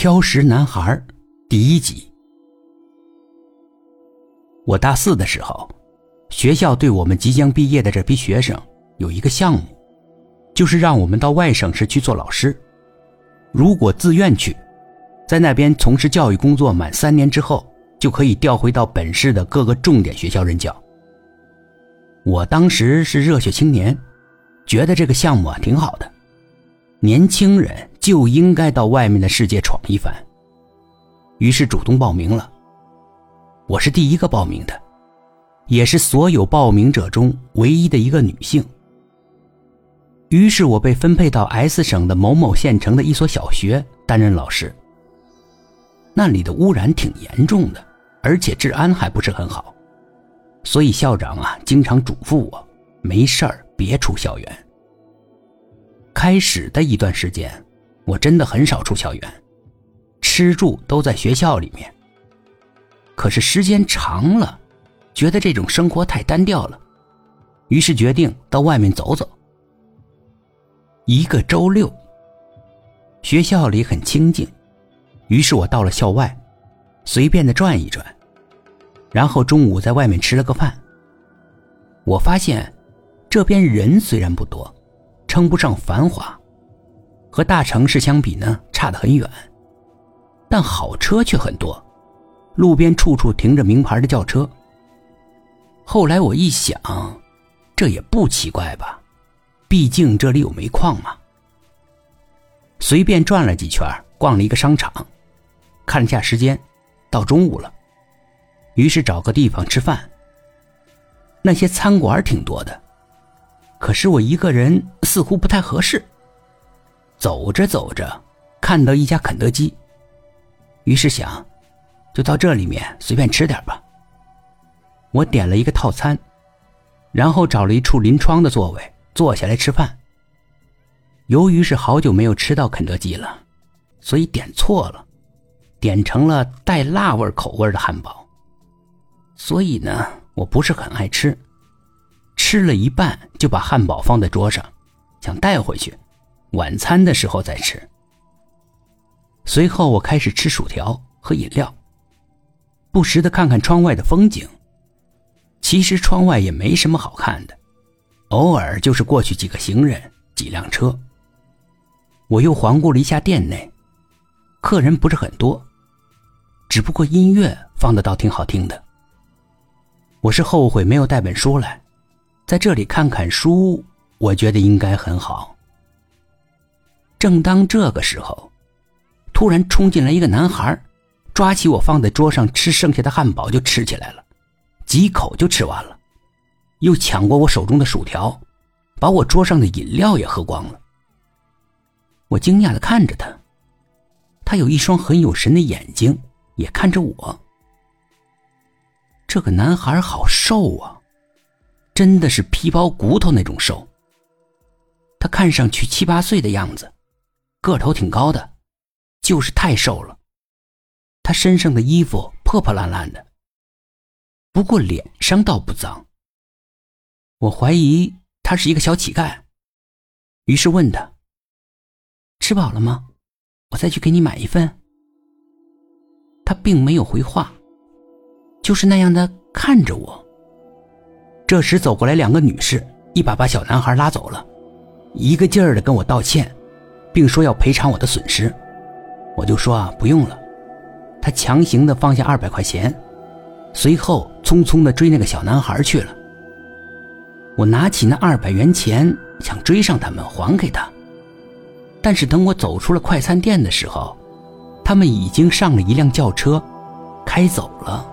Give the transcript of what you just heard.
挑食男孩第一集。我大四的时候，学校对我们即将毕业的这批学生有一个项目，就是让我们到外省市去做老师。如果自愿去，在那边从事教育工作满三年之后，就可以调回到本市的各个重点学校任教。我当时是热血青年，觉得这个项目啊挺好的，年轻人就应该到外面的世界闯一番。于是主动报名了。我是第一个报名的，也是所有报名者中唯一的一个女性。于是我被分配到 S 省的某某县城的一所小学担任老师。那里的污染挺严重的，而且治安还不是很好，所以校长啊经常嘱咐我，没事儿别出校园。开始的一段时间，我真的很少出校园，吃住都在学校里面。可是时间长了，觉得这种生活太单调了，于是决定到外面走走。一个周六，学校里很清静，于是我到了校外，随便的转一转，然后中午在外面吃了个饭。我发现，这边人虽然不多，称不上繁华，和大城市相比呢，差得很远，但好车却很多。路边处处停着名牌的轿车。后来我一想，这也不奇怪吧，毕竟这里有煤矿嘛。随便转了几圈，逛了一个商场，看了下时间，到中午了，于是找个地方吃饭。那些餐馆挺多的，可是我一个人似乎不太合适。走着走着，看到一家肯德基，于是想。就到这里面随便吃点吧。我点了一个套餐，然后找了一处临窗的座位坐下来吃饭。由于是好久没有吃到肯德基了，所以点错了，点成了带辣味口味的汉堡。所以呢，我不是很爱吃，吃了一半就把汉堡放在桌上，想带回去，晚餐的时候再吃。随后我开始吃薯条和饮料。不时的看看窗外的风景，其实窗外也没什么好看的，偶尔就是过去几个行人、几辆车。我又环顾了一下店内，客人不是很多，只不过音乐放的倒挺好听的。我是后悔没有带本书来，在这里看看书，我觉得应该很好。正当这个时候，突然冲进来一个男孩。抓起我放在桌上吃剩下的汉堡就吃起来了，几口就吃完了，又抢过我手中的薯条，把我桌上的饮料也喝光了。我惊讶的看着他，他有一双很有神的眼睛，也看着我。这个男孩好瘦啊，真的是皮包骨头那种瘦。他看上去七八岁的样子，个头挺高的，就是太瘦了。他身上的衣服破破烂烂的，不过脸上倒不脏。我怀疑他是一个小乞丐，于是问他：“吃饱了吗？我再去给你买一份。”他并没有回话，就是那样的看着我。这时走过来两个女士，一把把小男孩拉走了，一个劲儿的跟我道歉，并说要赔偿我的损失。我就说啊，不用了。他强行的放下二百块钱，随后匆匆的追那个小男孩去了。我拿起那二百元钱想追上他们还给他，但是等我走出了快餐店的时候，他们已经上了一辆轿车，开走了。